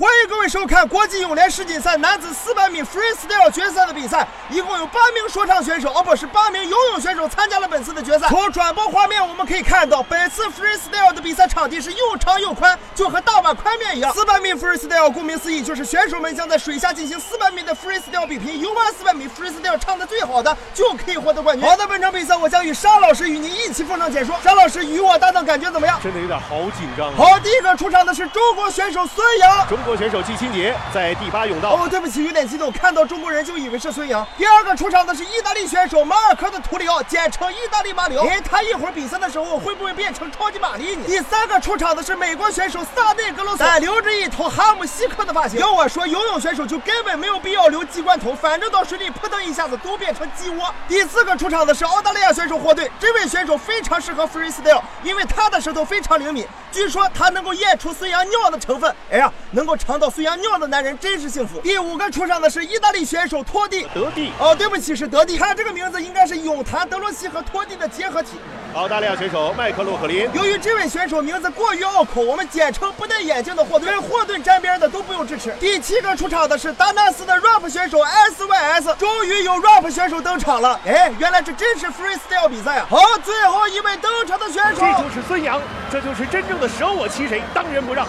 欢迎各位收看国际泳联世锦赛男子400米 freestyle 决赛的比赛，一共有八名说唱选手，哦不是八名游泳选手参加了本次的决赛。从转播画面我们可以看到，本次 freestyle 的比赛场地是又长又宽，就和大碗宽面一样。400米 freestyle 顾名思义就是选手们将在水下进行400米的 freestyle 比拼，游完400米 freestyle 唱的最好的就可以获得冠军。好的，本场比赛我将与沙老师与您一起奉上解说。沙老师与我搭档感觉怎么样？真的有点好紧张啊！好，第一个出场的是中国选手孙杨。中国选手季清杰在第八泳道。哦，对不起，有点激动，看到中国人就以为是孙杨。第二个出场的是意大利选手马尔科的图里奥，简称意大利马里奥。哎，他一会儿比赛的时候会不会变成超级玛丽呢？第三个出场的是美国选手萨内格罗斯，留着一头哈姆西克的发型。要我说，游泳选手就根本没有必要留鸡冠头，反正到水里扑腾一下子都变成鸡窝。第四个出场的是澳大利亚选手霍顿，这位选手非常适合 freestyle，因为他的舌头非常灵敏，据说他能够验出孙杨尿的成分。哎呀，能够尝到孙杨尿的男人真是幸福。第五个出场的是意大利选手托蒂，德蒂。哦，对不起，是德蒂。看这个名字应该是泳坛德罗西和托蒂的结合体。澳大利亚选手麦克洛克林。由于这位选手名字过于拗口，我们简称不戴眼镜的霍顿。跟霍顿沾边的都不用支持。第七个出场的是达纳斯的 rap 选手 SYS，终于有 rap 选手登场了。哎，原来这真是 freestyle 比赛啊！好，最后一位登场的选手，这就是孙杨，这就是真正的舍我其谁，当仁不让。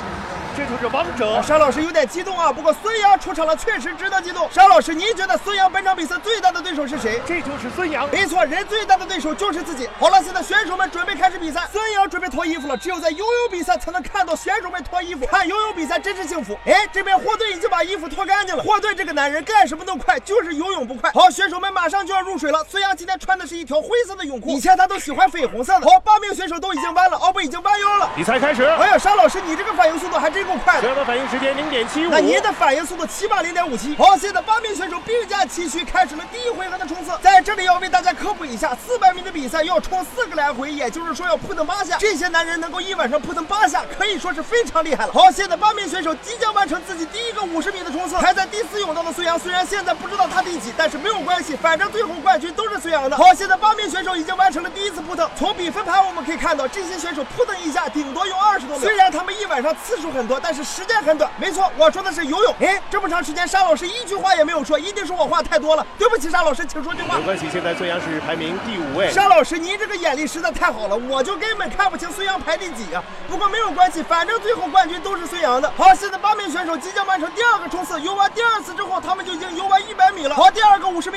这就是王者。沙老师有点激动啊，不过孙杨出场了，确实值得激动。沙老师，您觉得孙杨本场比赛最大的对手是谁？这就是孙杨。没错，人最大的对手就是自己。好了，现在选手们准备开始比赛。孙杨准备脱衣服了，只有在游泳比赛才能看到选手们脱衣服。看游泳比赛真是幸福。哎，这边霍顿已经把衣服脱干净了。霍顿这个男人干什么都快，就是游泳不快。好，选手们马上就要入水了。孙杨今天穿的是一条灰色的泳裤，以前他都喜欢绯红色的。好，八名选手都已经弯了，奥布，已经弯腰了。比赛开始。哎呀，沙老师，你这个反应速度还真够快的。反应时间零点七五，那您的反应速度起码零点五七。好，现在八名选手并驾齐驱，开始了第一回合的冲刺。在这里要为大家科普一下，四百米的比赛要冲四个来回，也就是说要扑腾八下。这些男人能够一晚上扑腾八下，可以说是非常厉害了。好，现在八名选手即将完成自己第一个五十米的冲刺。排在第四泳道的孙杨，虽然现在不知道他第几，但是没有关系，反正最后冠军都是孙杨的。好，现在八名选手已经完成了第一次扑腾。从比分盘我们可以看到，这些选手扑腾一下顶多用二十多秒。虽然他们一晚上次数很多，但是时间很短。没错，我说的是游泳。哎，这么长时间，沙老师一句话也没有说，一定是我话太多了。对不起，沙老师，请说句话。没关系，现在孙杨是排名第五位。沙老师，您这个眼力实在太好了，我就根本看不清孙杨排第几啊。不过没有关系，反正最后冠军都是孙杨的。好，现在八名选手即将完成第二个冲刺，游完第二次之后，他们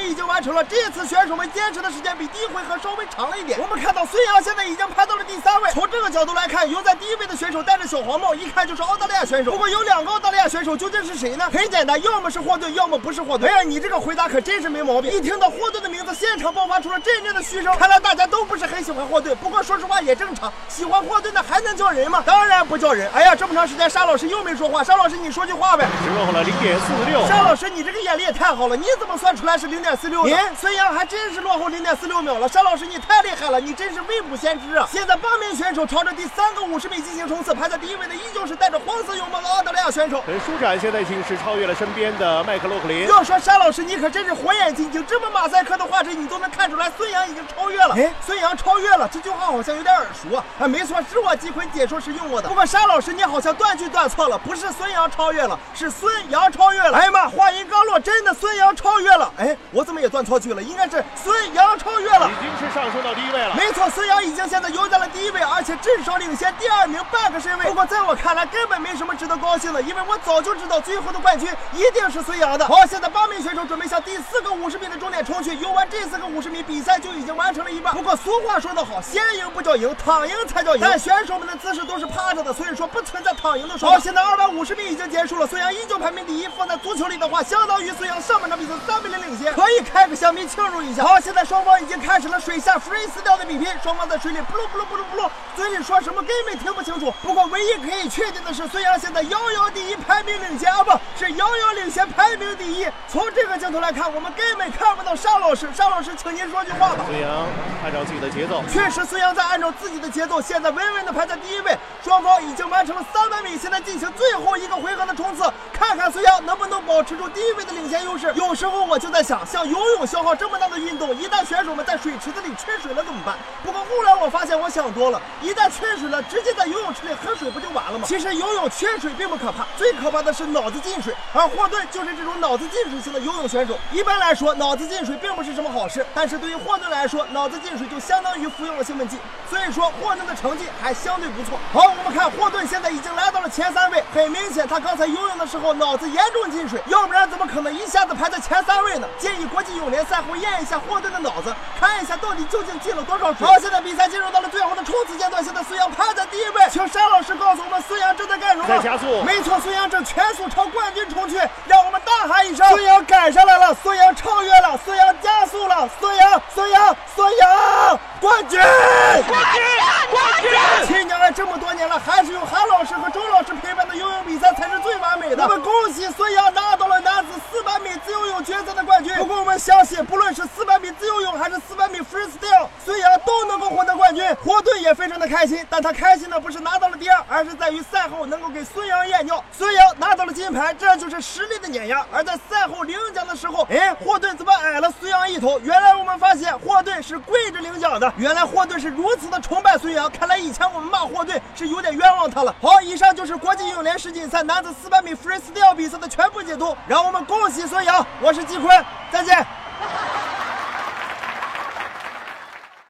已经完成了，这次选手们坚持的时间比第一回合稍微长了一点。我们看到孙杨现在已经排到了第三位。从这个角度来看，游在第一位的选手戴着小黄帽，一看就是澳大利亚选手。不过有两个澳大利亚选手，究竟是谁呢？很简单，要么是霍顿，要么不是霍顿。哎呀，你这个回答可真是没毛病。一听到霍顿的名字，现场爆发出了阵阵的嘘声。看来大家都不是很喜欢霍顿。不过说实话也正常，喜欢霍顿的还能叫人吗？当然不叫人。哎呀，这么长时间沙老师又没说话，沙老师你说句话呗。只落后了零点四六。沙老师你这个眼力也太好了，你怎么算出来是零点四六？您孙杨还真是落后零点四六秒了。沙老师你太厉害了，你真是未卜先知啊！现在八名选手朝着第三个五十米进行冲刺，排在第一位的依旧是带着黄色泳帽的澳大利亚选手。很舒展，现在已经是超越了身边的麦克洛克林。要说沙老师你可真是火眼金睛，这么马赛克的画质你都能看出来，孙杨已经超越了。哎，孙杨超越了，这句话好像有点耳熟啊！啊，没错，是我季坤解说时用过的。不过沙老师你好像断句断错了，不是孙杨超越了，是孙杨超越了。哎呀妈，话音刚那孙杨超越了。哎，我怎么也断错句了？应该是孙杨超越了，已经是上升到第一。孙杨已经现在游在了第一位，而且至少领先第二名半个身位。不过在我看来，根本没什么值得高兴的，因为我早就知道最后的冠军一定是孙杨的。好，现在八名选手准备向第四个五十米的终点冲去。游完这四个五十米，比赛就已经完成了一半。不过俗话说得好，先赢不叫赢，躺赢才叫赢。但选手们的姿势都是趴着的，所以说不存在躺赢的说法。好，现在二百五十米已经结束了，孙杨依旧排名第一。放在足球里的话，相当于孙杨上半场比赛三比零领先，可以开个香槟庆祝一下。好，现在双方已经开始了水下 freestyle 的比拼，双方在水里不噜不噜不噜不噜，嘴里说什么根本听不清楚。不过唯一可以确定的是，孙杨现在遥遥第一，排名领先啊，不是遥遥领先，排名第一。从这个镜头来看，我们根本看不到沙老师。沙老师，请您说句话吧。孙杨按照自己的节奏，确实，孙杨在按照自己的节奏，现在稳稳的排在第一位。双方已经完成了三百米，现在进行最后一个回合的冲刺，看看孙杨能不能保持住第一位的领先优势。有时候我就在想，像游泳消耗这么大的运动，一旦选手们在水池子里缺水了怎么办？不过后来我发现我想多了，一旦缺水了，直接在游泳池里喝水不就完了吗？其实游泳缺水并不可怕，最可怕的是脑子进水，而霍顿就是这种脑子进水型的游泳选手。一般来说，脑子进水并不是什么好事，但是对于霍顿来说，脑子进水就相当于服用了兴奋剂，所以说霍顿的成绩还相对不错。好，我们看霍顿现在已经来到了前三位，很明显他刚才游泳的时候脑子严重进水，要不然怎么可能一下子排在前三位呢？建议国际泳联赛后验一下霍顿的脑子，看一下到底究竟进了多少水。好，现在比赛进入到了最后的冲刺阶段，现在孙杨排在第一位，请山老师告诉我们孙杨正在干什么？在加速。没错，孙杨正全速朝冠军冲去，让我们大喊一声：孙杨赶上来了！孙杨超越了！孙杨加速了！孙杨，孙杨，孙杨，冠军！冠军！冠军！亲娘爱这么多年了，还是有韩老师和周老师陪伴的游泳比赛才是最完美的。我们恭喜孙杨拿到了男子400米自由泳决赛的冠军。不过我们相信，不论是400米自由泳还是400米 freestyle，孙杨都能够获得冠军。霍顿也非常的开心，但他开心的不是拿到了第二，而是在于赛后能够给孙杨验尿。孙杨拿到了金牌，这就是实力的碾压。而在赛后领奖的时候，哎，霍顿怎么矮了孙杨一头？原来我们发现霍顿是跪着领奖的。原来霍顿是如此的崇拜孙杨，看来以前我们骂霍顿是有点冤枉他了。好，以上就是国际泳联世锦赛男子400米 freestyle 比赛的全部解读。让我们恭喜孙杨，我是季坤，再见。